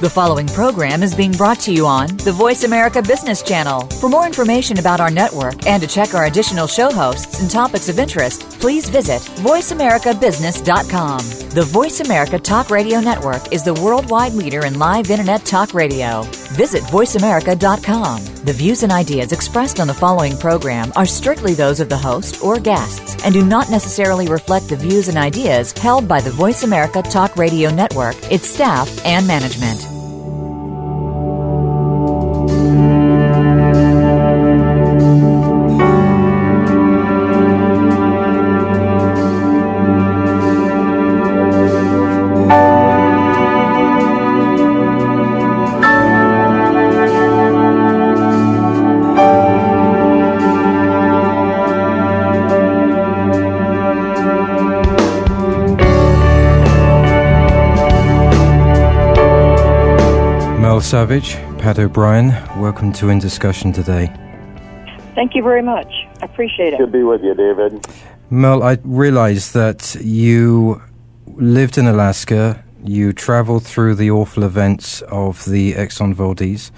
The following program is being brought to you on the Voice America Business Channel. For more information about our network and to check our additional show hosts and topics of interest, please visit VoiceAmericaBusiness.com. The Voice America Talk Radio Network is the worldwide leader in live Internet talk radio. Visit VoiceAmerica.com. The views and ideas expressed on the following program are strictly those of the host or guests and do not necessarily reflect the views and ideas held by the Voice America Talk Radio Network, its staff, and management. Savage, Pat O'Brien, welcome to In Discussion today. Thank you very much. I appreciate it. Good to be with you, David. Mel, I realize that you lived in Alaska, you traveled through the awful events of the Exxon Valdez.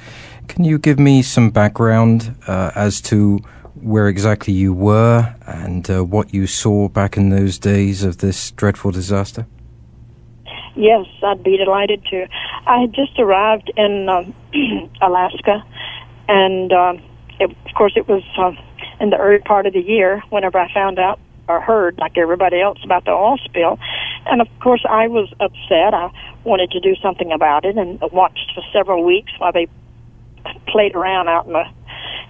Can you give me some background uh, as to where exactly you were and uh, what you saw back in those days of this dreadful disaster? Yes, I'd be delighted to. I had just arrived in um, Alaska, and um, it, of course, it was um, in the early part of the year whenever I found out or heard, like everybody else, about the oil spill. And of course, I was upset. I wanted to do something about it, and watched for several weeks while they played around out in the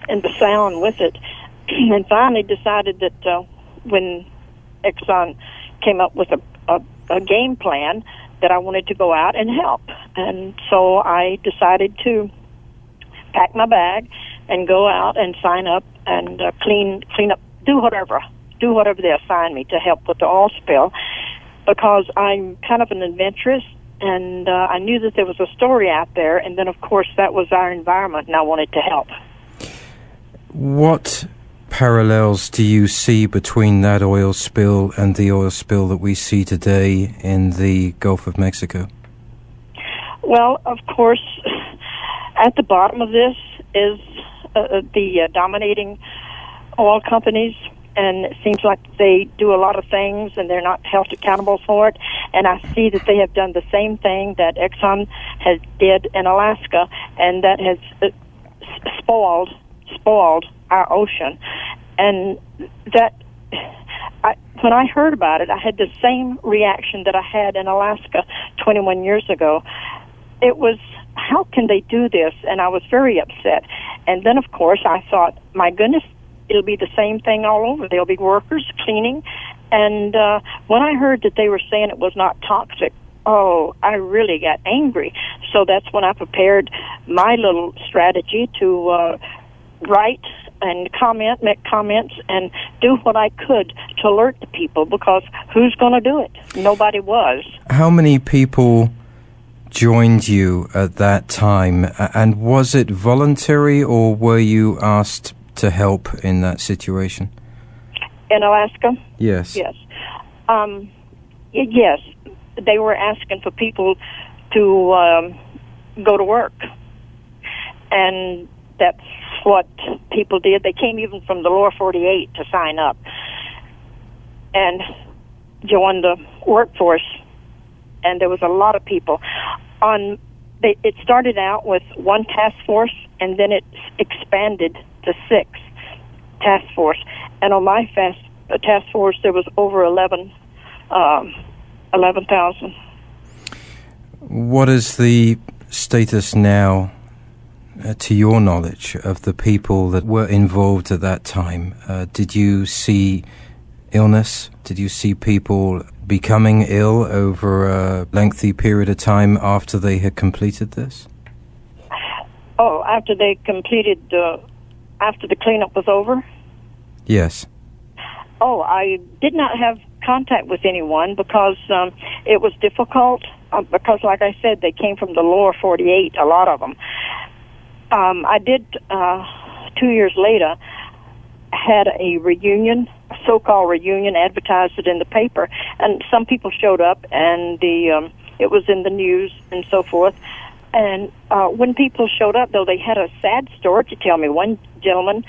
in the sound with it, and finally decided that uh, when Exxon came up with a, a, a game plan that I wanted to go out and help. And so I decided to pack my bag and go out and sign up and uh, clean clean up do whatever do whatever they assign me to help with the oil spill because I'm kind of an adventurous and uh, I knew that there was a story out there and then of course that was our environment and I wanted to help. What parallels do you see between that oil spill and the oil spill that we see today in the Gulf of Mexico? Well, of course, at the bottom of this is uh, the uh, dominating oil companies, and it seems like they do a lot of things and they're not held accountable for it. And I see that they have done the same thing that Exxon has did in Alaska, and that has uh, spoiled spoiled our ocean, and that. I, when I heard about it, I had the same reaction that I had in Alaska 21 years ago. It was, how can they do this? And I was very upset. And then, of course, I thought, my goodness, it'll be the same thing all over. There'll be workers cleaning. And uh, when I heard that they were saying it was not toxic, oh, I really got angry. So that's when I prepared my little strategy to uh, write and comment, make comments, and do what I could to alert the people because who's going to do it? Nobody was. How many people joined you at that time, and was it voluntary or were you asked to help in that situation? In Alaska? Yes. Yes. Um, yes, they were asking for people to um, go to work, and that's what people did. They came even from the lower 48 to sign up and join the workforce. And there was a lot of people. On they, it started out with one task force, and then it expanded to six task force. And on my fast, uh, task force, there was over 11, um, 11,000. What is the status now, uh, to your knowledge, of the people that were involved at that time? Uh, did you see illness? Did you see people becoming ill over a lengthy period of time after they had completed this? Oh, after they completed, uh, after the cleanup was over? Yes. Oh, I did not have contact with anyone because um, it was difficult. Uh, because, like I said, they came from the lower 48, a lot of them. Um, I did, uh, two years later, had a reunion, so-called reunion, advertised it in the paper, and some people showed up, and the um, it was in the news and so forth. And uh, when people showed up, though, they had a sad story to tell me. One gentleman,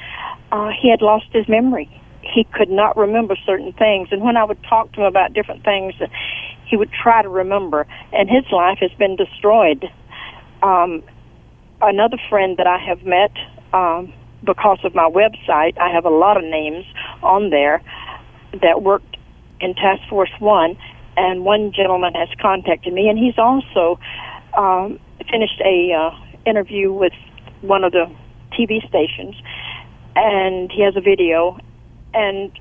uh, he had lost his memory. He could not remember certain things. And when I would talk to him about different things, he would try to remember. And his life has been destroyed. Um, another friend that I have met, um, because of my website, I have a lot of names on there that worked in Task Force One, and one gentleman has contacted me, and he's also um, finished a uh, interview with one of the TV stations, and he has a video, and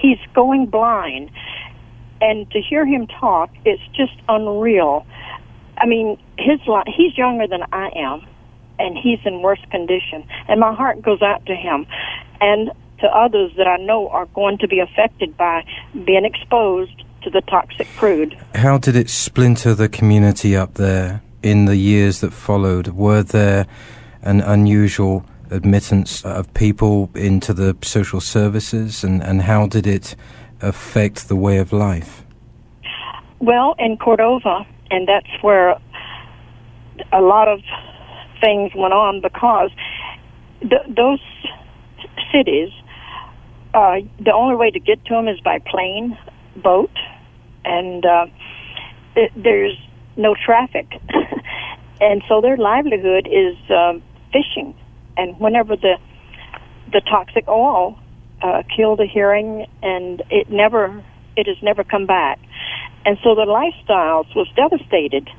he's going blind, and to hear him talk, it's just unreal. I mean, his li- he's younger than I am, and he's in worse condition, and my heart goes out to him, and to others that I know are going to be affected by being exposed to the toxic crude. How did it splinter the community up there in the years that followed? Were there an unusual admittance of people into the social services, and, and how did it affect the way of life? Well, in Cordova, and that's where a lot of things went on because th- those cities uh, the only way to get to them is by plane, boat, and uh, it, there's no traffic. and so their livelihood is um, fishing. And whenever the the toxic oil uh, killed a herring, and it never it has never come back. And so their lifestyles was devastated.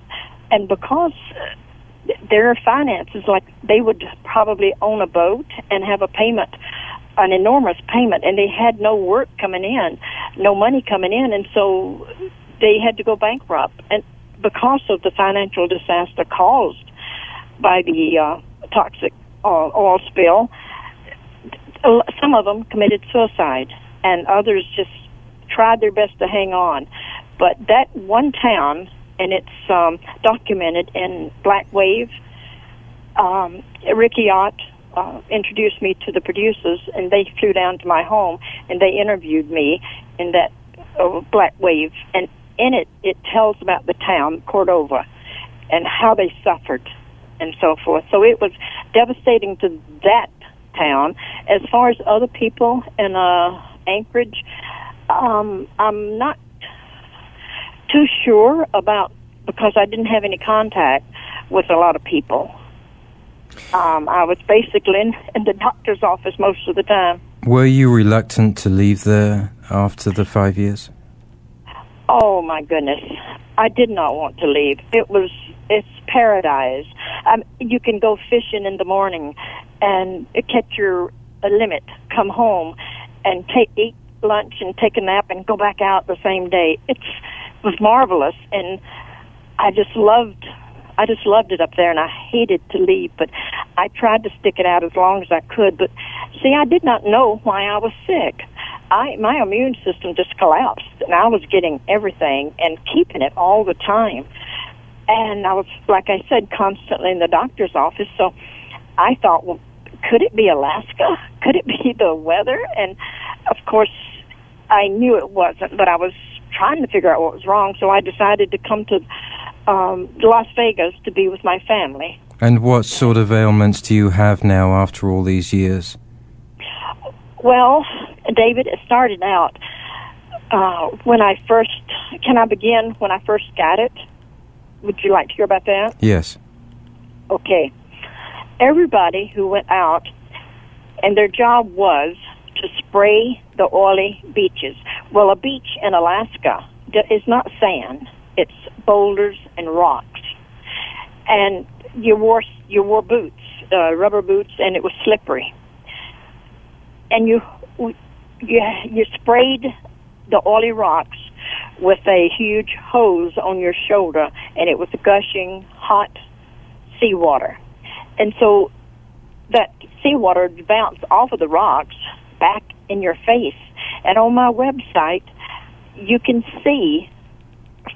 And because their finances, like they would probably own a boat and have a payment an enormous payment, and they had no work coming in, no money coming in, and so they had to go bankrupt, and because of the financial disaster caused by the uh, toxic oil, oil spill, some of them committed suicide, and others just tried their best to hang on. But that one town, and it's um, documented in Black Wave, um, Riki Ott, uh, introduced me to the producers, and they flew down to my home and they interviewed me in that uh, Black Wave, and in it it tells about the town Cordova and how they suffered and so forth. So it was devastating to that town. As far as other people in uh, Anchorage, um, I'm not too sure about because I didn't have any contact with a lot of people. Um, I was basically in, in the doctor's office most of the time. Were you reluctant to leave there after the five years? Oh my goodness, I did not want to leave. It was it's paradise. Um, you can go fishing in the morning and catch your a limit, come home, and take eat lunch and take a nap and go back out the same day. It's, it was marvelous, and I just loved I just loved it up there and I hated to leave, but I tried to stick it out as long as I could. But see, I did not know why I was sick. I my immune system just collapsed and I was getting everything and keeping it all the time. And I was like I said constantly in the doctor's office, so I thought, well, could it be Alaska? Could it be the weather? And of course, I knew it wasn't, but I was trying to figure out what was wrong, so I decided to come to um, Las Vegas to be with my family. And what sort of ailments do you have now after all these years? Well, David, it started out uh, when I first. Can I begin when I first got it? Would you like to hear about that? Yes. Okay. Everybody who went out, and their job was to spray the oily beaches. Well, a beach in Alaska is not sand it's boulders and rocks. And you wore you wore boots, uh, rubber boots, and it was slippery. And you you you sprayed the oily rocks with a huge hose on your shoulder, and it was gushing hot seawater. And so that seawater bounced off of the rocks back in your face. And on my website, you can see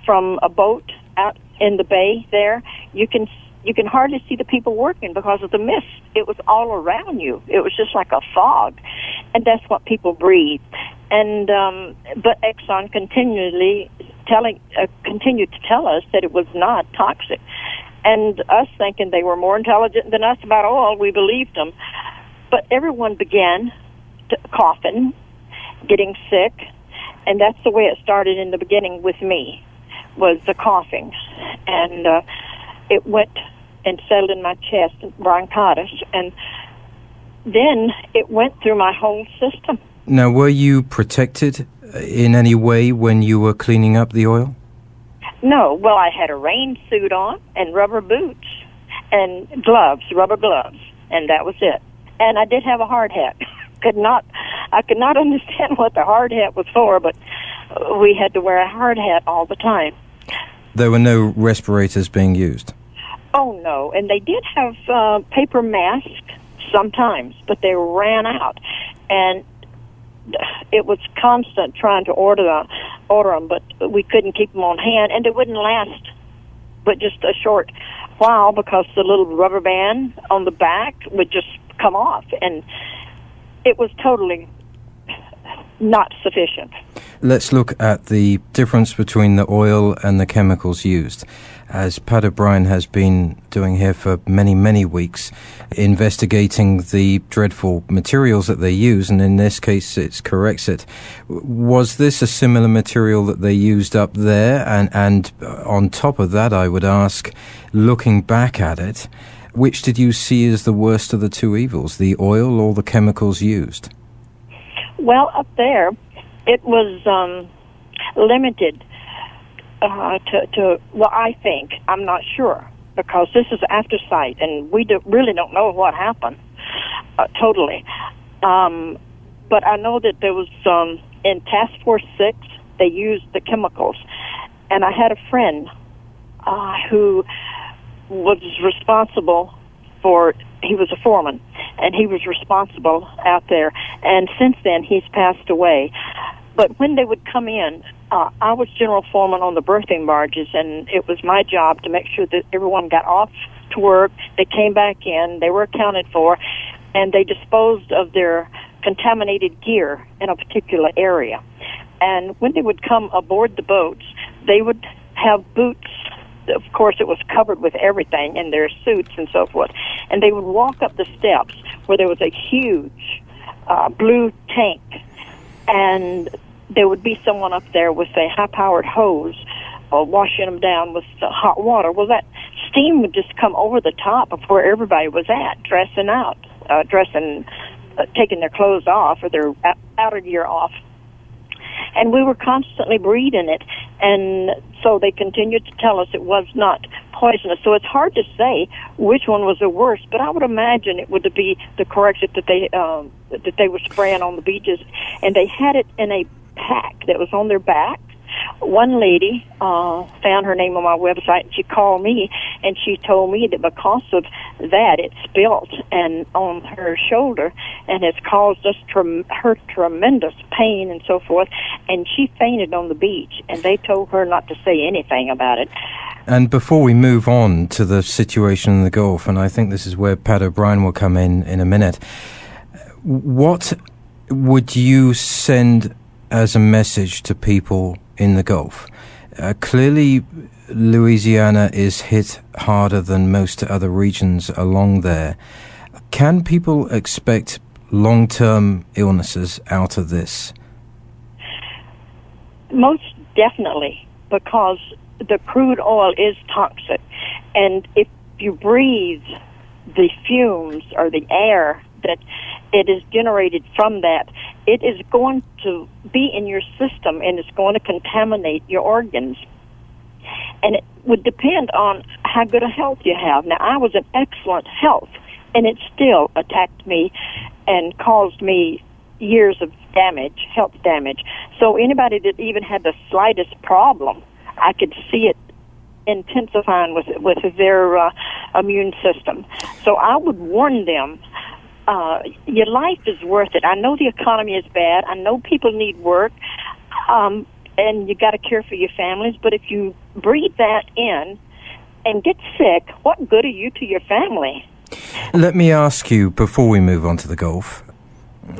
from a boat out in the bay there, you can you can hardly see the people working because of the mist. It was all around you. It was just like a fog, and that's what people breathe. And um, but Exxon continually telling uh, continued to tell us that it was not toxic, And us thinking they were more intelligent than us about oil, we believed them. But everyone began to, coughing, getting sick, and that's the way it started in the beginning with me, was the coughing, and uh, it went and settled in my chest, bronchitis, and then it went through my whole system. Now, were you protected in any way when you were cleaning up the oil? No. Well, I had a rain suit on and rubber boots and gloves, rubber gloves, and that was it. And I did have a hard hat. could not, I could not understand what the hard hat was for, but we had to wear a hard hat all the time. There were no respirators being used. Oh no, and they did have uh, paper masks sometimes, but they ran out, and it was constant trying to order them, order them, but we couldn't keep them on hand, and they wouldn't last, but just a short while because the little rubber band on the back would just come off, and it was totally not sufficient. Let's look at the difference between the oil and the chemicals used. As Pat O'Brien has been doing here for many, many weeks, investigating the dreadful materials that they use, and in this case it's Corexit. Was this a similar material that they used up there? And, and on top of that, I would ask, looking back at it, which did you see as the worst of the two evils, the oil or the chemicals used? Well, up there, it was um, limited uh, to, to, well, I think, I'm not sure, because this is after sight, and we do, really don't know what happened uh, totally. Um, but I know that there was, um, in Task Force 6, they used the chemicals. And I had a friend uh, who was responsible for he was a foreman and he was responsible out there. And since then he's passed away. But when they would come in uh, i was general foreman on the berthing barges and it was my job to make sure that everyone got off to work. They came back in they were accounted for and they disposed of their contaminated gear in a particular area. And when they would come aboard the boats they would have boots of course, it was covered with everything in their suits and so forth. And they would walk up the steps where there was a huge uh, blue tank, and there would be someone up there with a high-powered hose, uh, washing them down with uh, hot water. Well, that steam would just come over the top of where everybody was at, dressing out, uh, dressing, uh, taking their clothes off or their outer gear off and we were constantly breathing it. And so they continued to tell us it was not poisonous. So it's hard to say which one was the worst, but I would imagine it would be the Corexit that they um, that they were spraying on the beaches, and they had it in a pack that was on their back one lady uh, found her name on my website. And she called me and she told me that because of that, it spilt and on her shoulder and has caused us her tremendous pain and so forth. And she fainted on the beach, and they told her not to say anything about it. And before we move on to the situation in the Gulf, and I think this is where Pat O'Brien will come in in a minute, what would you send as a message to people in the Gulf. Uh, clearly, Louisiana is hit harder than most other regions along there. Can people expect long term illnesses out of this? Most definitely, because the crude oil is toxic. And if you breathe the fumes or the air that it is generated from that, it is going to be in your system and it's going to contaminate your organs. And it would depend on how good a health you have. Now, I was in excellent health, and it still attacked me and caused me years of damage, health damage. So anybody that even had the slightest problem, I could see it intensifying with with their uh, immune system. So I would warn them uh, your life is worth it. I know the economy is bad. I know people need work, um, and you got to care for your families. But if you breathe that in and get sick, what good are you to your family? Let me ask you before we move on to the Gulf.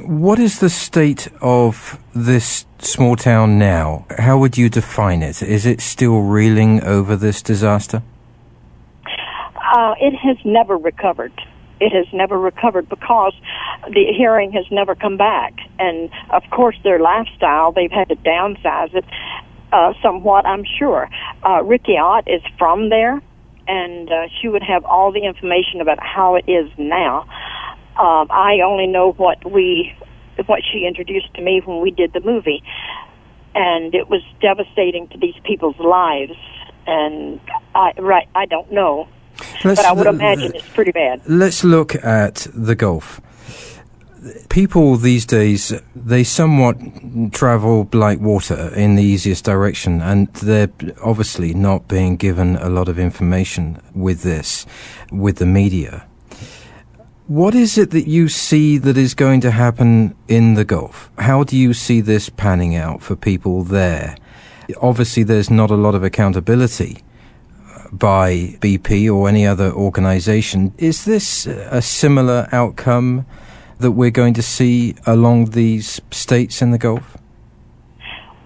What is the state of this small town now? How would you define it? Is it still reeling over this disaster? Uh, it has never recovered. It has never recovered because the hearing has never come back. And of course, their lifestyle, they've had to downsize it uh, somewhat, I'm sure. Uh, Riki Ott is from there, and uh, she would have all the information about how it is now. Um, I only know what we, what she introduced to me when we did the movie, and it was devastating to these people's lives. And I, right, I don't know, Let's, but I would imagine it's pretty bad. Let's look at the Gulf. People these days, they somewhat travel like water in the easiest direction, and they're obviously not being given a lot of information with this, with the media. What is it that you see that is going to happen in the Gulf? How do you see this panning out for people there? Obviously, there's not a lot of accountability by BP or any other organization. Is this a similar outcome that we're going to see along these states in the Gulf?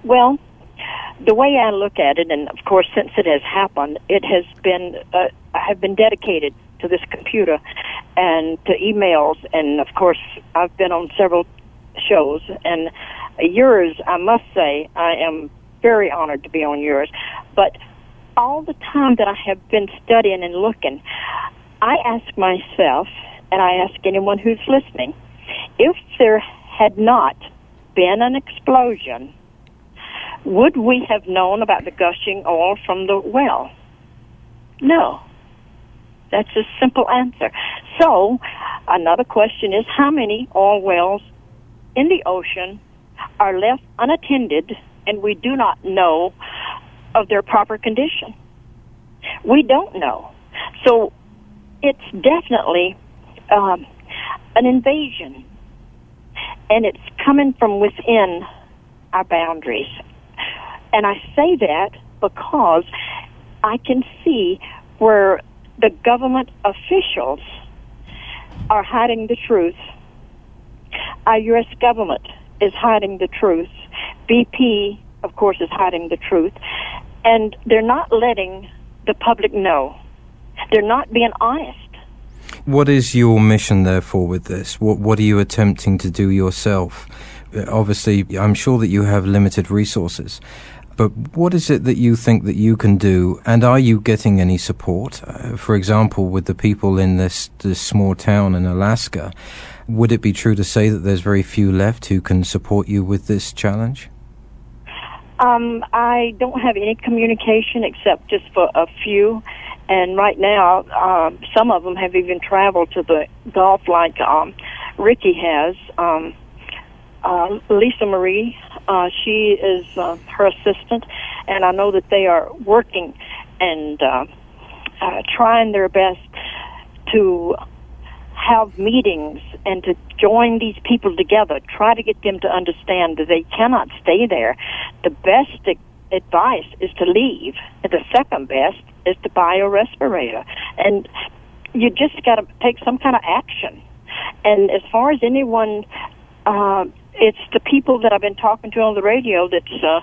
Well, the way I look at it, and of course, since it has happened, it has been uh, I have been dedicated to this computer and to emails, and of course, I've been on several shows, and yours, I must say, I am very honored to be on yours, but all the time that I have been studying and looking, I ask myself, and I ask anyone who's listening, if there had not been an explosion, would we have known about the gushing oil from the well? No. That's a simple answer. So, another question is how many oil wells in the ocean are left unattended and we do not know of their proper condition? We don't know. So, it's definitely um, an invasion and it's coming from within our boundaries. And I say that because I can see where the government officials are hiding the truth. Our U.S. government is hiding the truth. BP, of course, is hiding the truth. And they're not letting the public know. They're not being honest. What is your mission, therefore, with this? What What are you attempting to do yourself? Uh, obviously, I'm sure that you have limited resources, but what is it that you think that you can do? And are you getting any support? Uh, for example, with the people in this this small town in Alaska, would it be true to say that there's very few left who can support you with this challenge? Um, I don't have any communication except just for a few and right now, uh, some of them have even traveled to the Gulf, like um, Riki has. Um, uh, Lisa Marie, uh, she is uh, her assistant, and I know that they are working and uh, uh, trying their best to have meetings and to join these people together. Try to get them to understand that they cannot stay there. The best advice is to leave. The second best is to buy a respirator. And you just got to take some kind of action. And as far as anyone, uh, it's the people that I've been talking to on the radio that's uh,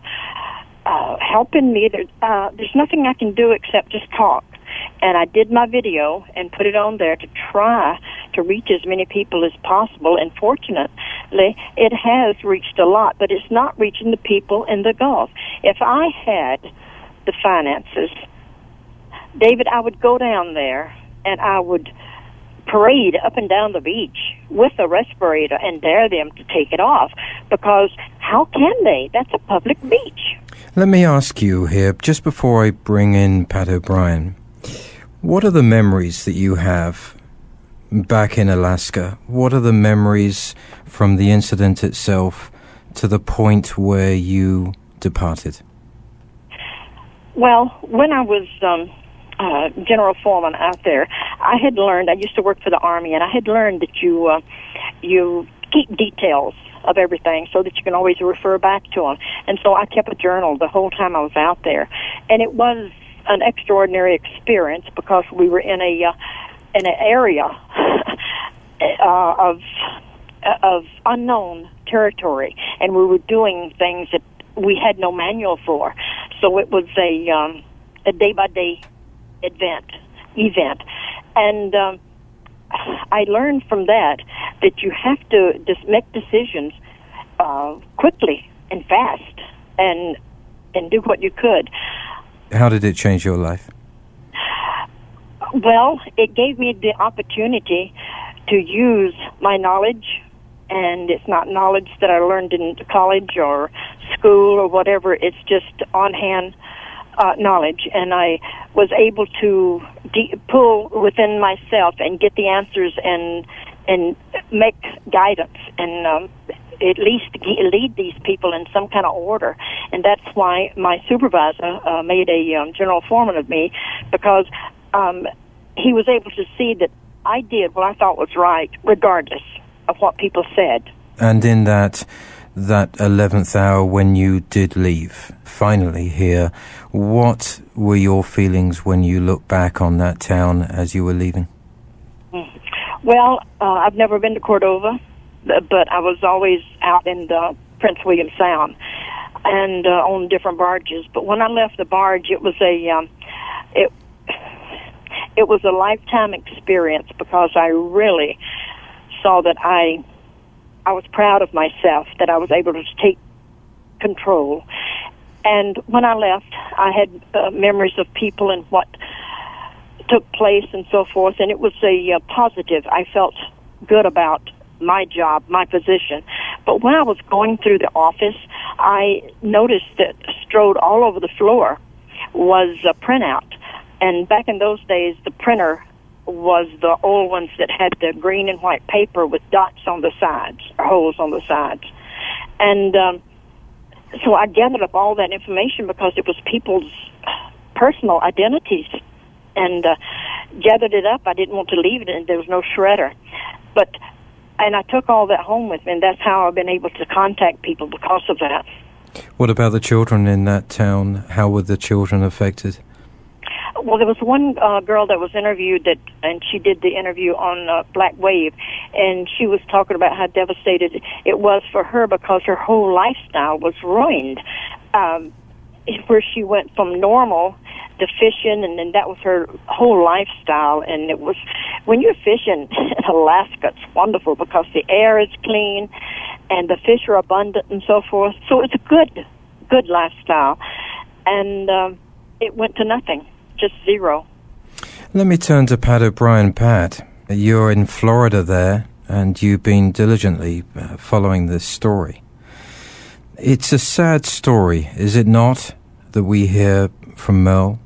uh, helping me. There, uh, there's nothing I can do except just talk. And I did my video and put it on there to try to reach as many people as possible. And fortunately, it has reached a lot, but it's not reaching the people in the Gulf. If I had the finances David, I would go down there and I would parade up and down the beach with a respirator and dare them to take it off because how can they? That's a public beach. Let me ask you here, just before I bring in Pat O'Brien, what are the memories that you have back in Alaska? What are the memories from the incident itself to the point where you departed? Well, when I was um, uh, general foreman out there, I had learned. I used to work for the army, and I had learned that you uh, you keep details of everything so that you can always refer back to them. And so I kept a journal the whole time I was out there, and it was an extraordinary experience because we were in a uh, in an area uh, of of unknown territory, and we were doing things that we had no manual for. So it was a um, a day by day event event And um, I learned from that that you have to just make decisions uh, quickly and fast, and and do what you could. How did it change your life? Well, it gave me the opportunity to use my knowledge, and it's not knowledge that I learned in college or school or whatever. It's just on hand uh, knowledge, and I was able to de- pull within myself and get the answers and and make guidance and um, at least lead these people in some kind of order. And that's why my supervisor uh, made a um, general foreman of me because um, he was able to see that I did what I thought was right, regardless of what people said. And in that that eleventh hour when you did leave, finally here, what were your feelings when you look back on that town as you were leaving? Well, uh, I've never been to Cordova, but I was always out in the Prince William Sound and uh, on different barges. But when I left the barge, it was a um, it it was a lifetime experience because I really saw that I I was proud of myself that I was able to take control. And when I left, I had uh, memories of people and what took place and so forth, and it was a uh, positive. I felt good about my job, my position. But when I was going through the office, I noticed that strode all over the floor was a printout. And back in those days, the printer was the old ones that had the green and white paper with dots on the sides, or holes on the sides. And um, so I gathered up all that information because it was people's personal identities and uh, gathered it up. I didn't want to leave it, and there was no shredder. But and I took all that home with me, and that's how I've been able to contact people because of that. What about the children in that town? How were the children affected? Well, there was one uh, girl that was interviewed that, and she did the interview on uh, Black Wave, and she was talking about how devastated it was for her because her whole lifestyle was ruined. Um, where she went from normal to fishing, and then that was her whole lifestyle. And it was when you're fishing in Alaska, it's wonderful because the air is clean, and the fish are abundant, and so forth. So it's a good, good lifestyle, and um, it went to nothing just zero. Let me turn to Pat O'Brien. Pat, you're in Florida there, and you've been diligently uh, following this story. It's a sad story, is it not, that we hear from Merle?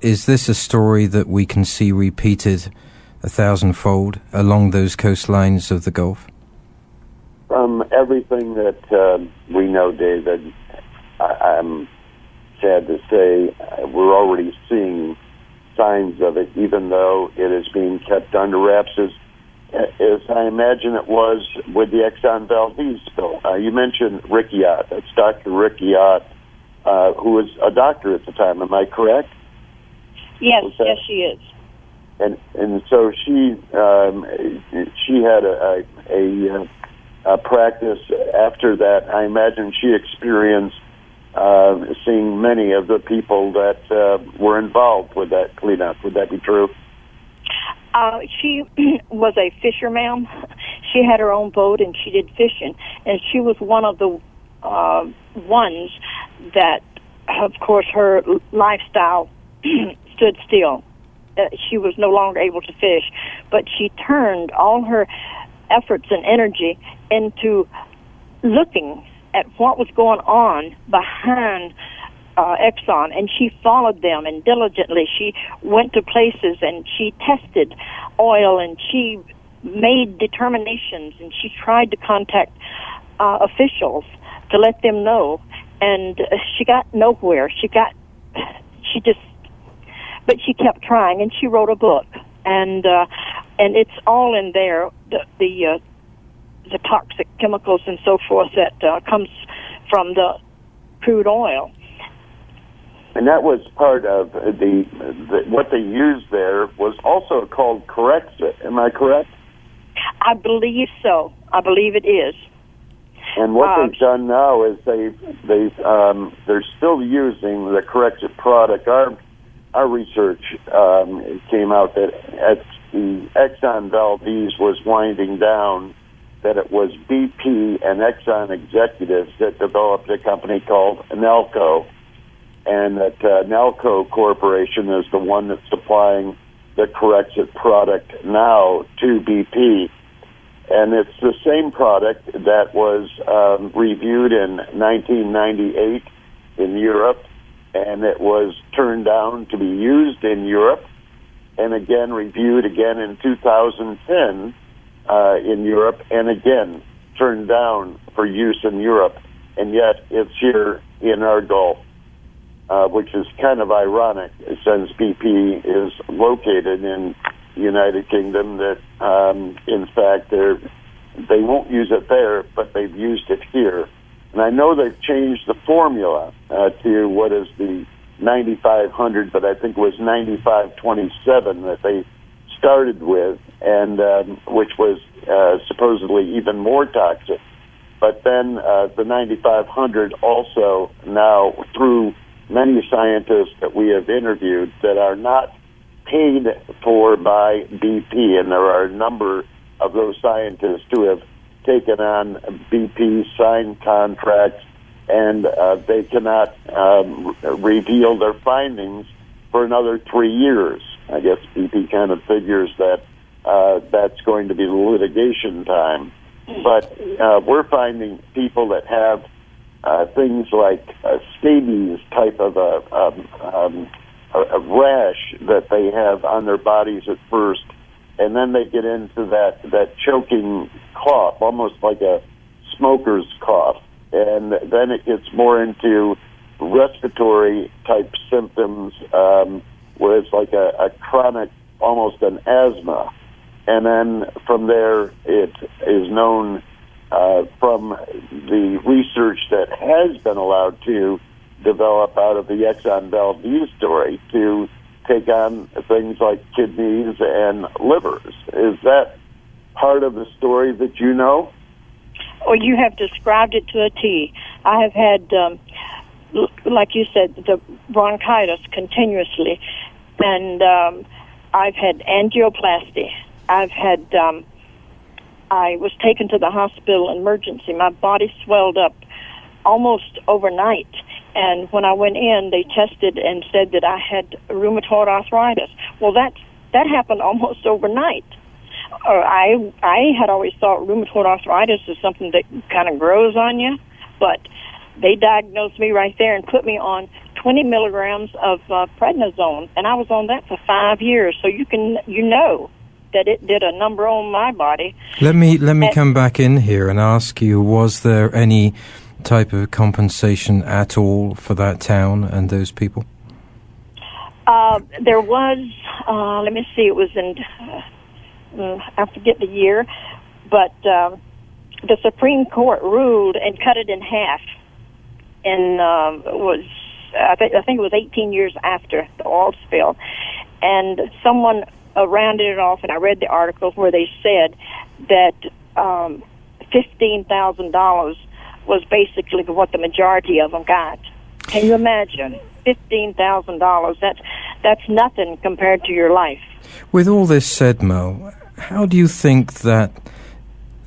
Is this a story that we can see repeated a thousandfold along those coastlines of the Gulf? From everything that uh, we know, David, I, I'm sad to say, uh, we're already seeing signs of it, even though it is being kept under wraps, as, as I imagine it was with the Exxon Valdez spill. Uh, you mentioned Ott. That's Dr. Ott, uh, who was a doctor at the time. Am I correct? Yes, yes, she is. And and so she um, she had a a, a, a practice after that. I imagine she experienced uh, seeing many of the people that uh, were involved with that cleanup. Would that be true? Uh, she was a fisherman. She had her own boat and she did fishing, and she was one of the uh, ones that, of course, her lifestyle stood still. Uh, she was no longer able to fish, but she turned all her efforts and energy into looking at what was going on behind uh, Exxon, and she followed them and diligently. She went to places and she tested oil and she made determinations and she tried to contact uh, officials to let them know, and she got nowhere. She got, she just, but she kept trying, and she wrote a book, and uh, and it's all in there. The the uh, the toxic chemicals and so forth that uh, comes from the crude oil. And that was part of the, the what they used there was also called Corexit. Am I correct? I believe so. I believe it is. And what um, they've done now is they they um, they're still using the Corexit product. Our our research um, came out that at the Exxon Valdez was winding down, that it was BP and Exxon executives that developed a company called Nalco, and that uh, Nalco Corporation is the one that's supplying the Corexit product now to BP. And it's the same product that was um, reviewed in 1998 in Europe, and it was turned down to be used in Europe, and again reviewed again in 2010 uh, in Europe, and again turned down for use in Europe. And yet it's here in our Gulf uh, which is kind of ironic since BP is located in the United Kingdom. That um, in fact they're they won't use it there, but they've used it here. And I know they've changed the formula uh, to what is the 9500, but I think it was 9527 that they started with, and um, which was uh, supposedly even more toxic. But then uh, the 9500 also now through many scientists that we have interviewed that are not paid for by BP, and there are a number of those scientists who have taken on BP signed contracts, and uh, they cannot um, reveal their findings for another three years. I guess BP kind of figures that uh, that's going to be litigation time. But uh, we're finding people that have uh, things like a scabies type of a, um, um, a, rash that they have on their bodies at first, and then they get into that that choking cough, almost like a smoker's cough, and then it gets more into respiratory type symptoms, um, where it's like a, a chronic, almost an asthma, and then from there it is known uh, from the research that has been allowed to develop out of the Exxon Valdez story to take on things like kidneys and livers. Is that part of the story that you know? Well, you have described it to a T. I have had, um, like you said, the bronchitis continuously, and um, I've had angioplasty. I've had um, I was taken to the hospital emergency. My body swelled up almost overnight. And when I went in, they tested and said that I had rheumatoid arthritis. Well, that that happened almost overnight. I I had always thought rheumatoid arthritis is something that kind of grows on you, but they diagnosed me right there and put me on 20 milligrams of uh, prednisone, and I was on that for five years. So you can you know that it did a number on my body. Let me let me and, come back in here and ask you: Was there any type of compensation at all for that town and those people? Uh, there was. Uh, let me see. It was in. Uh, I forget the year, but um, the Supreme Court ruled and cut it in half, and um, was I think I think it was 18 years after the oil spill, and someone uh, rounded it off, and I read the article where they said that um, fifteen thousand dollars was basically what the majority of them got. Can you imagine fifteen thousand dollars? That's that's nothing compared to your life. With all this said, Mo, how do you think that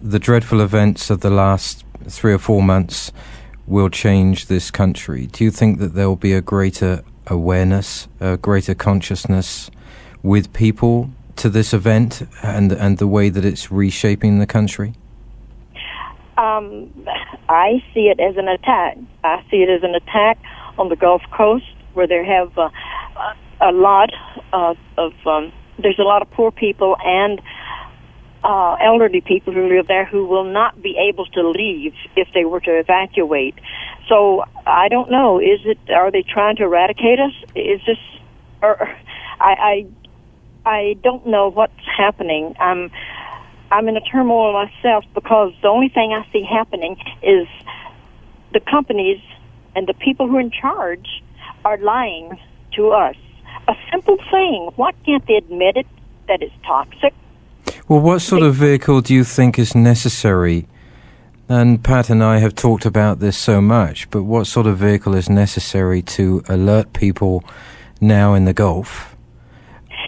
the dreadful events of the last three or four months will change this country? Do you think that there will be a greater awareness, a greater consciousness with people to this event and and the way that it's reshaping the country? Um, I see it as an attack. I see it as an attack on the Gulf Coast, where there have uh, a lot of, of um, there's a lot of poor people and uh, elderly people who live there who will not be able to leave if they were to evacuate. So I don't know. Is it? Are they trying to eradicate us? Is this? Or I, I I don't know what's happening. I'm I'm in a turmoil myself because the only thing I see happening is the companies and the people who are in charge are lying to us. A simple thing. Why can't they admit it that it's toxic? Well, what sort of vehicle do you think is necessary? And Pat and I have talked about this so much, but what sort of vehicle is necessary to alert people now in the Gulf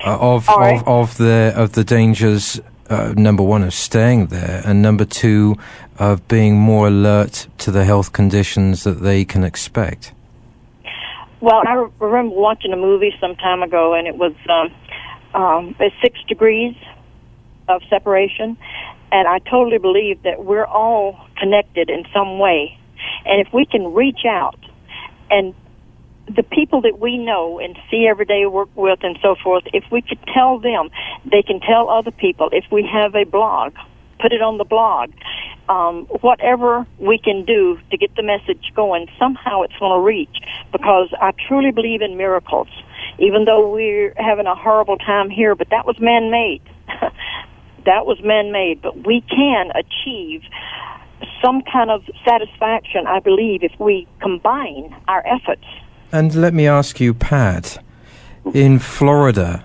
of, right. of of the of the dangers. Uh, number one of staying there, and number two of being more alert to the health conditions that they can expect. Well, I remember watching a movie some time ago, and it was um, um, six degrees of separation, and I totally believe that we're all connected in some way, and if we can reach out and the people that we know and see every day, work with, and so forth, if we could tell them, they can tell other people. If we have a blog, put it on the blog. Um, whatever we can do to get the message going, somehow it's going to reach because I truly believe in miracles. Even though we're having a horrible time here, but that was man made. that was man made, but we can achieve some kind of satisfaction, I believe, if we combine our efforts. And let me ask you, Pat, in Florida,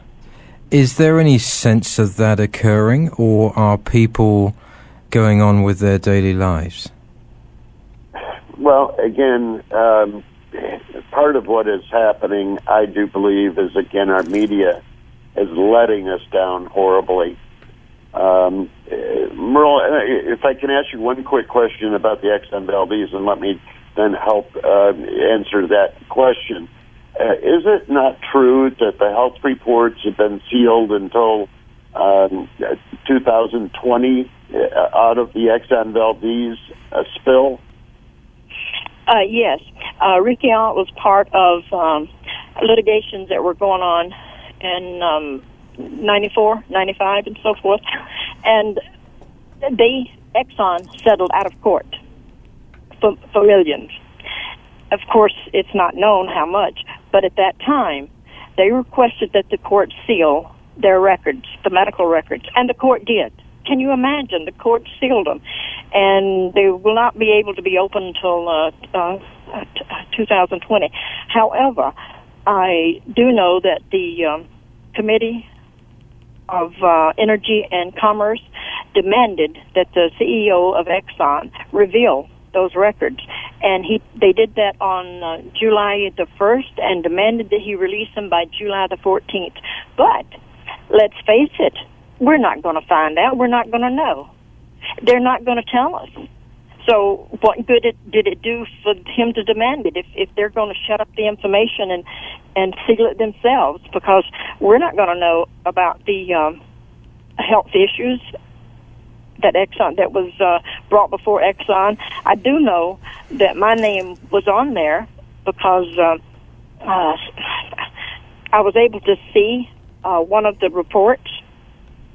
is there any sense of that occurring, or are people going on with their daily lives? Well, again, um, part of what is happening, I do believe, is again our media is letting us down horribly. Um, Merle, uh, if I can ask you one quick question about the Valdez, and let me then help uh, answer that question. Uh, is it not true that the health reports have been sealed until um, 2020 uh, out of the Exxon Valdez uh, spill? Uh, yes. Uh, Riki was part of um, litigations that were going on in um, 94, 95, and so forth. And they, Exxon, settled out of court for, millions. Of course, it's not known how much, but at that time, they requested that the court seal their records, the medical records, and the court did. Can you imagine? The court sealed them, and they will not be able to be open until uh, uh, 2020. However, I do know that the um, committee of uh, Energy and Commerce demanded that the CEO of Exxon reveal those records, and he they did that on uh, July the first and demanded that he release them by July the fourteenth. But let's face it, we're not going to find out. We're not going to know. They're not going to tell us. So what good it, did it do for him to demand it if, if they're going to shut up the information and, and seal it themselves? Because we're not going to know about the um, health issues that Exxon that was uh, brought before Exxon. I do know that my name was on there because uh, uh, I was able to see uh, one of the reports,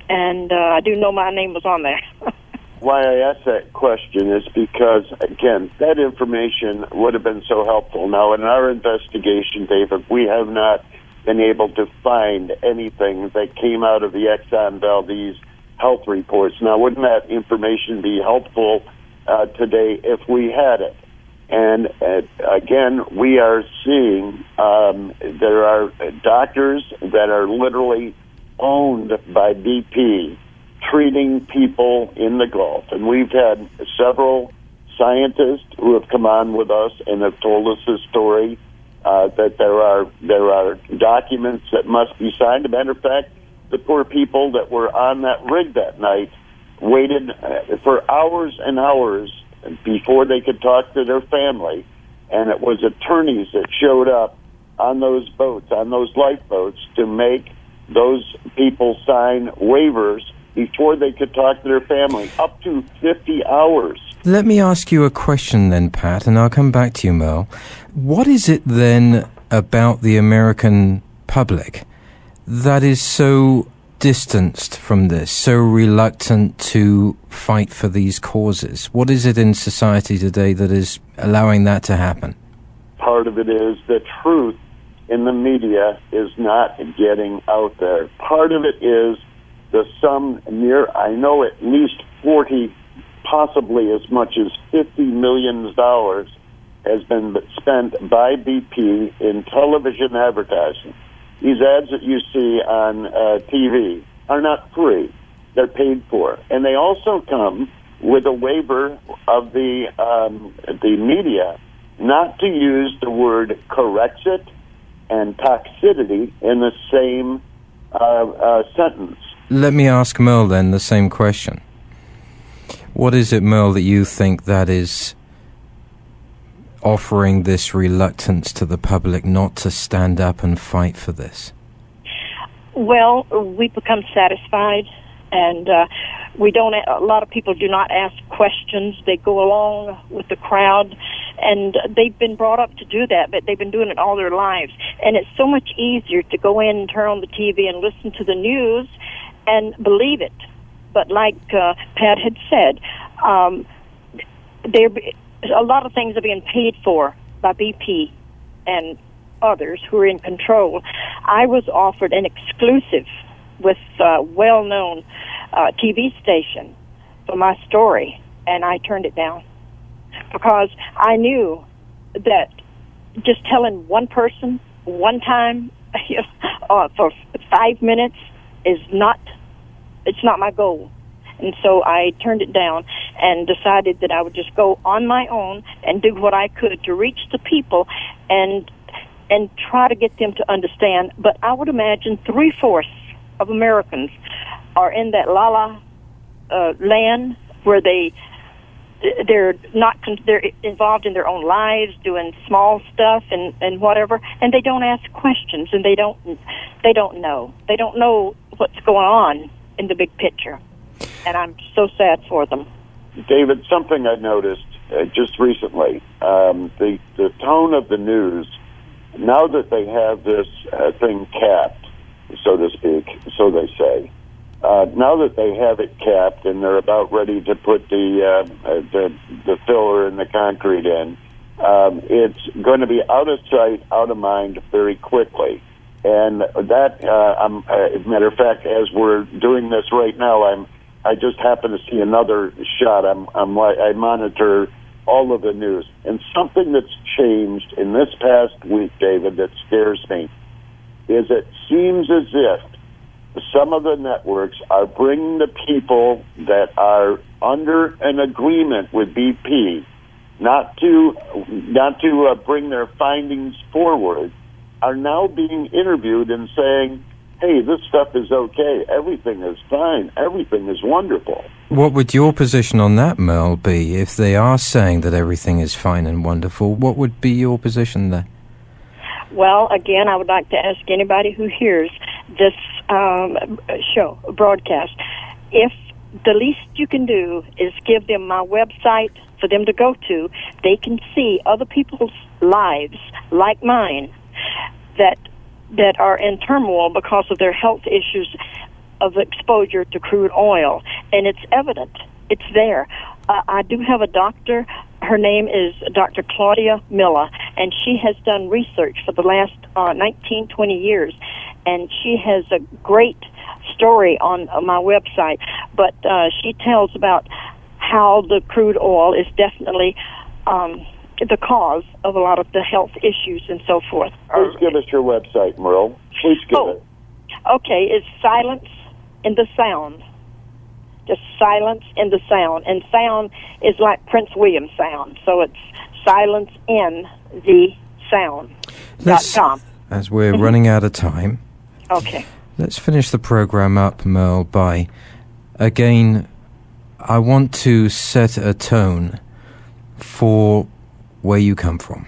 and uh, I do know my name was on there. Why I ask that question is because, again, that information would have been so helpful. Now, in our investigation, David, we have not been able to find anything that came out of the Exxon Valdez health reports. Now, wouldn't that information be helpful uh, today if we had it? And uh, again, we are seeing um, there are doctors that are literally owned by BP treating people in the Gulf. And we've had several scientists who have come on with us and have told us this story. Uh, that there are there are documents that must be signed. As a matter of fact, the poor people that were on that rig that night waited uh, for hours and hours before they could talk to their family, and it was attorneys that showed up on those boats, on those lifeboats, to make those people sign waivers before they could talk to their family, up to 50 hours. Let me ask you a question then, Pat, and I'll come back to you, Merle. What is it then about the American public that is so distanced from this, so reluctant to fight for these causes? What is it in society today that is allowing that to happen? Part of it is the truth in the media is not getting out there. Part of it is the sum near, I know at least 40, possibly as much as $50 million has been spent by BP in television advertising. These ads that you see on uh, TV are not free. They're paid for. And they also come with a waiver of the, um, the media not to use the word Corexit and toxicity in the same uh, uh, sentence. Let me ask Merle then the same question. What is it, Merle, that you think that is offering this reluctance to the public not to stand up and fight for this? Well, we become satisfied, and uh, we don't. A lot of people do not ask questions; they go along with the crowd, and they've been brought up to do that, but they've been doing it all their lives. And it's so much easier to go in and turn on the TV and listen to the news and believe it. But like uh, Pat had said, um, there a lot of things are being paid for by BP and others who are in control. I was offered an exclusive with a well-known uh, TV station for my story, and I turned it down because I knew that just telling one person one time uh, for five minutes is not it's not my goal. And so I turned it down and decided that I would just go on my own and do what I could to reach the people and and try to get them to understand. But I would imagine three fourths of Americans are in that la la uh, land where they they're not they're involved in their own lives doing small stuff and and whatever and they don't ask questions and they don't they don't know they don't know what's going on in the big picture and i'm so sad for them david something i noticed uh, just recently um the the tone of the news now that they have this uh, thing capped so to speak so they say uh, now that they have it capped and they're about ready to put the uh, uh, the, the filler and the concrete in, um, it's going to be out of sight, out of mind very quickly. And that, uh, I'm, uh, matter of fact, as we're doing this right now, I'm I just happen to see another shot. I'm I'm I monitor all of the news, and something that's changed in this past week, David, that scares me, is it seems as if some of the networks are bringing the people that are under an agreement with BP not to not to uh, bring their findings forward are now being interviewed and saying hey this stuff is okay. Everything is fine. Everything is wonderful. What would your position on that Merle be? If they are saying that everything is fine and wonderful what would be your position there? Well, again, I would like to ask anybody who hears this um, show, broadcast, if the least you can do is give them my website for them to go to, they can see other people's lives like mine that that are in turmoil because of their health issues of exposure to crude oil, and it's evident. It's there. Uh, I do have a doctor. Her name is Dr. Claudia Miller, and she has done research for the last uh, 19, 20 years, and she has a great story on uh, my website. But uh, she tells about how the crude oil is definitely um, the cause of a lot of the health issues and so forth. Please give us your website, Merle. Please give oh, it. Okay, it's Silence in the Sound. Just silence in the sound. And sound is like Prince William sound. So it's silence in the sound. Let's, as we're mm-hmm. running out of time, okay. Let's finish the program up, Merle, by again, I want to set a tone for where you come from,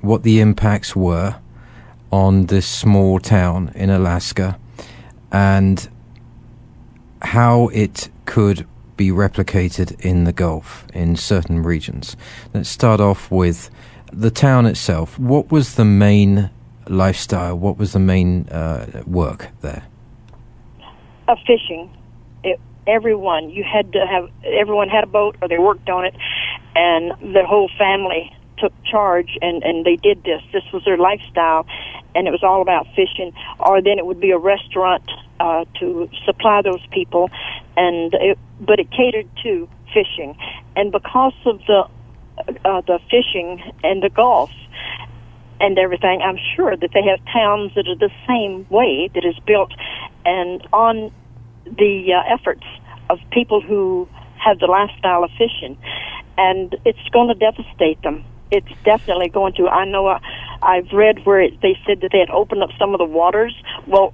what the impacts were on this small town in Alaska, and how it could be replicated in the Gulf in certain regions. Let's start off with the town itself. What was the main lifestyle? What was the main uh, work there? Uh, fishing. It, everyone you had to have everyone had a boat or they worked on it, and the whole family took charge and and they did this. This was their lifestyle, and it was all about fishing. Or then it would be a restaurant uh, to supply those people, and it, but it catered to fishing, and because of the uh, the fishing and the Gulf and everything, I'm sure that they have towns that are the same way that is built and on the uh, efforts of people who have the lifestyle of fishing, and it's going to devastate them. It's definitely going to. I know. Uh, I've read where it, they said that they had opened up some of the waters. Well,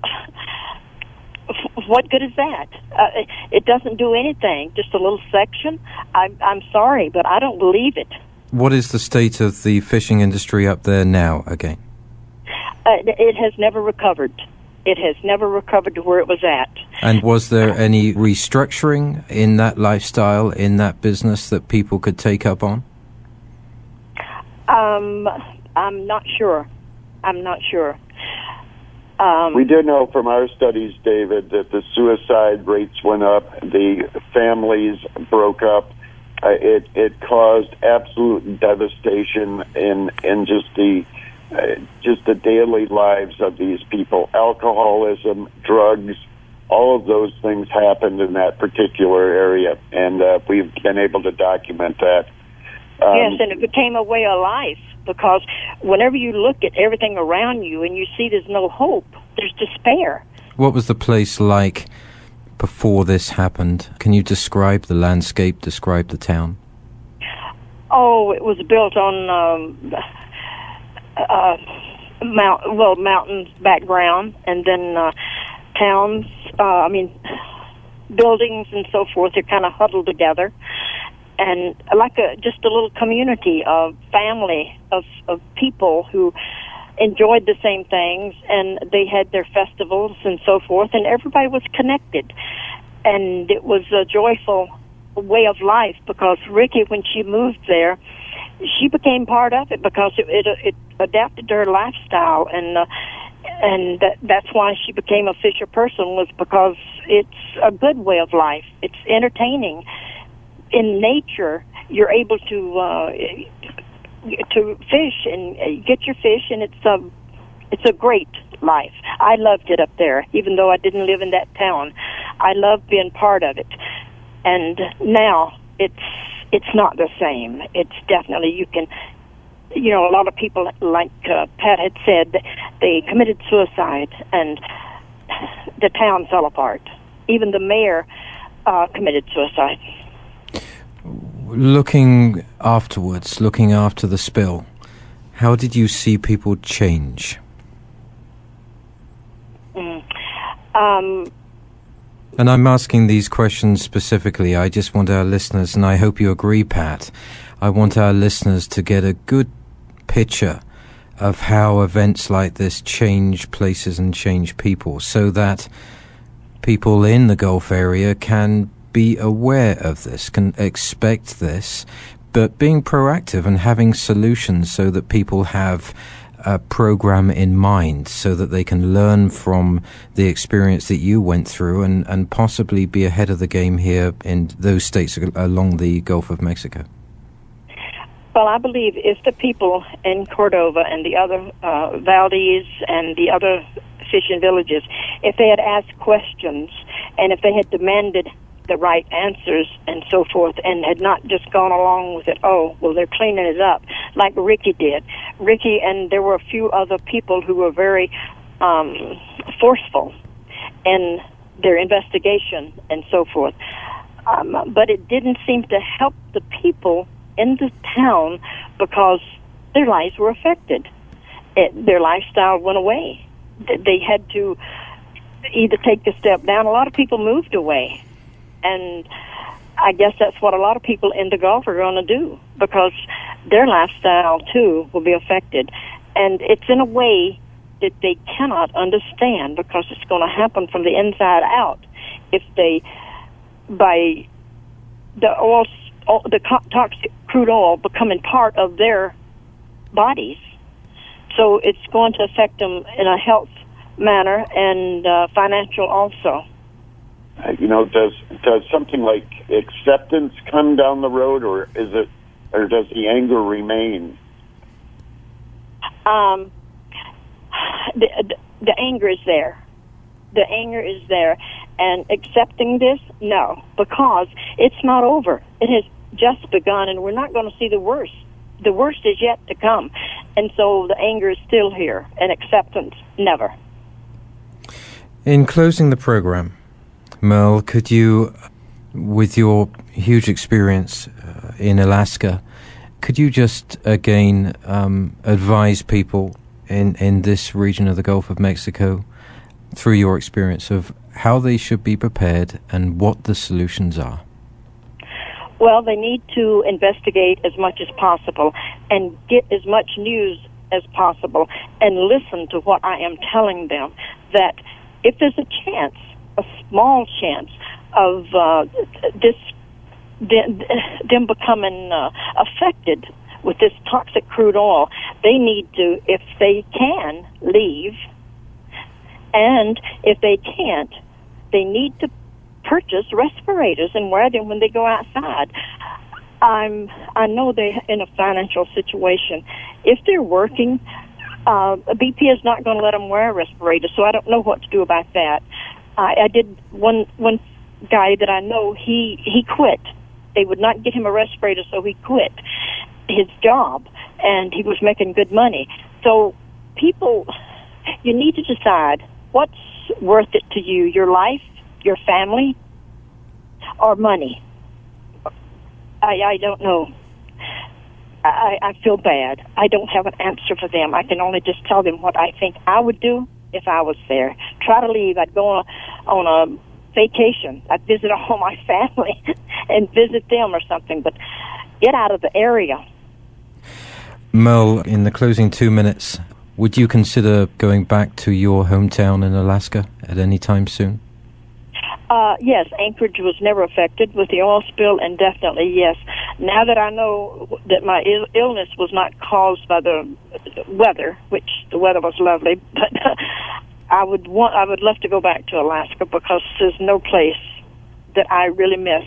what good is that? Uh, it doesn't do anything. Just a little section. I, I'm sorry, but I don't believe it. What is the state of the fishing industry up there now again? Uh, it has never recovered. It has never recovered to where it was at. And was there any restructuring in that lifestyle, in that business that people could take up on? Um, I'm not sure. I'm not sure. Um, we did know from our studies, David, that the suicide rates went up, the families broke up. Uh, it it caused absolute devastation in in just the just the daily lives of these people. Alcoholism, drugs, all of those things happened in that particular area, and uh, we've been able to document that. Um, yes, and it became a way of life because whenever you look at everything around you and you see there's no hope, there's despair. What was the place like before this happened? Can you describe the landscape, describe the town? Oh, it was built on um, uh, mount, well, mountains background, and then uh, towns. Uh, I mean, buildings and so forth. They're kind of huddled together, and like a just a little community of family of of people who enjoyed the same things and they had their festivals and so forth and everybody was connected and it was a joyful way of life because Riki when she moved there she became part of it because it it, it adapted to her lifestyle and uh, and that, that's why she became a fisher person was because it's a good way of life it's entertaining in nature, you're able to uh, to fish and get your fish, and it's a it's a great life. I loved it up there, even though I didn't live in that town. I loved being part of it, and now it's it's not the same. It's definitely you can. You know, a lot of people, like uh, Pat had said, they committed suicide, and the town fell apart. Even the mayor uh, committed suicide looking afterwards, looking after the spill, how did you see people change? Mm. Um, and I'm asking these questions specifically. I just want our listeners, and I hope you agree, Pat, I want our listeners to get a good picture of how events like this change places and change people so that people in the Gulf area can be aware of this, can expect this, but being proactive and having solutions so that people have a program in mind so that they can learn from the experience that you went through and, and possibly be ahead of the game here in those states along the Gulf of Mexico? Well, I believe if the people in Cordova and the other uh, Valdez and the other fishing villages, if they had asked questions and if they had demanded the right answers and so forth and had not just gone along with it. Oh well they're cleaning it up like Riki did. Riki and there were a few other people who were very um forceful in their investigation and so forth. Um, but it didn't seem to help the people in the town because their lives were affected. It, their lifestyle went away. They had to either take the step down. A lot of people moved away and I guess that's what a lot of people in the Gulf are going to do because their lifestyle too will be affected, and it's in a way that they cannot understand because it's going to happen from the inside out. If they by the oil, the toxic crude oil becoming part of their bodies, so it's going to affect them in a health manner and uh, financial also. Uh, you know, does does something like acceptance come down the road, or is it, or does the anger remain? Um, the, the, the anger is there. The anger is there, and accepting this, no, because it's not over. It has just begun, and we're not going to see the worst. The worst is yet to come, and so the anger is still here, and acceptance, never. In closing the program, Merle, could you, with your huge experience uh, in Alaska, could you just again um, advise people in, in this region of the Gulf of Mexico through your experience of how they should be prepared, and what the solutions are? Well, they need to investigate as much as possible and get as much news as possible and listen to what I am telling them. That if there's a chance, a small chance of uh, this them becoming uh, affected with this toxic crude oil, they need to, if they can, leave. And if they can't, they need to purchase respirators and wear them when they go outside. I'm I know they're in a financial situation. If they're working, uh, BP is not going to let them wear a respirator, so I don't know what to do about that. I, I did one one guy that I know he he quit. They would not get him a respirator, so he quit his job, and he was making good money. So people, you need to decide what's worth it to you: your life, your family, or money. I I don't know. I, I feel bad. I don't have an answer for them. I can only just tell them what I think I would do if I was there. Try to leave. I'd go on a, on a vacation. I'd visit all my family and visit them or something, but get out of the area. Mel, in the closing two minutes, would you consider going back to your hometown in Alaska at any time soon? Uh, yes, Anchorage was never affected with the oil spill, and definitely yes. Now that I know that my Ill- illness was not caused by the weather, which the weather was lovely, but I would want, I would love to go back to Alaska because there's no place that I really miss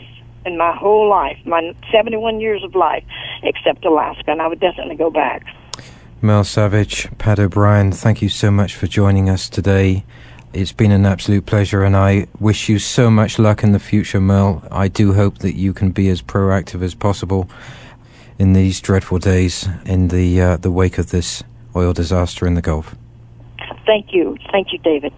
in my whole life, my 71 years of life, except Alaska, and I would definitely go back. Mel Savage, Pat O'Brien, thank you so much for joining us today. It's been an absolute pleasure, and I wish you so much luck in the future, Mel. I do hope that you can be as proactive as possible in these dreadful days in the uh, the wake of this oil disaster in the Gulf. Thank you. Thank you, David.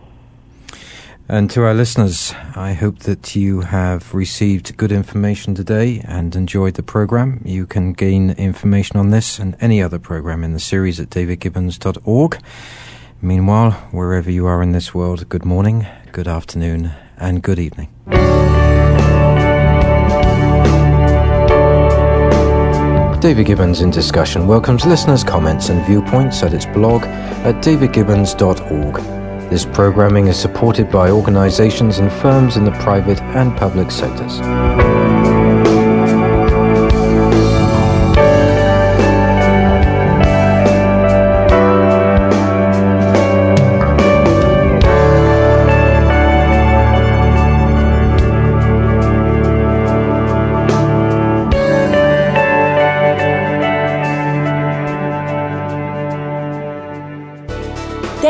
And to our listeners, I hope that you have received good information today and enjoyed the program. You can gain information on this and any other program in the series at davidgibbons.org. Meanwhile, wherever you are in this world, good morning, good afternoon, and good evening. David Gibbons in Discussion welcomes listeners' comments and viewpoints at its blog at davidgibbons.org. This programming is supported by organizations and firms in the private and public sectors.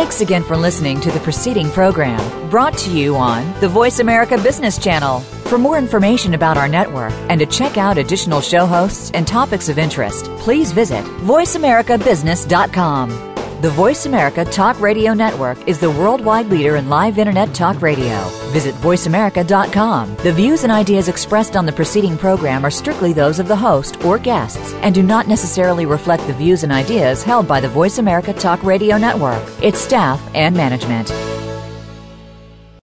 Thanks again for listening to the preceding program brought to you on the Voice America Business Channel. For more information about our network and to check out additional show hosts and topics of interest, please visit voiceamericabusiness.com. The Voice America Talk Radio Network is the worldwide leader in live Internet talk radio. Visit voiceamerica.com. The views and ideas expressed on the preceding program are strictly those of the host or guests and do not necessarily reflect the views and ideas held by the Voice America Talk Radio Network, its staff, and management.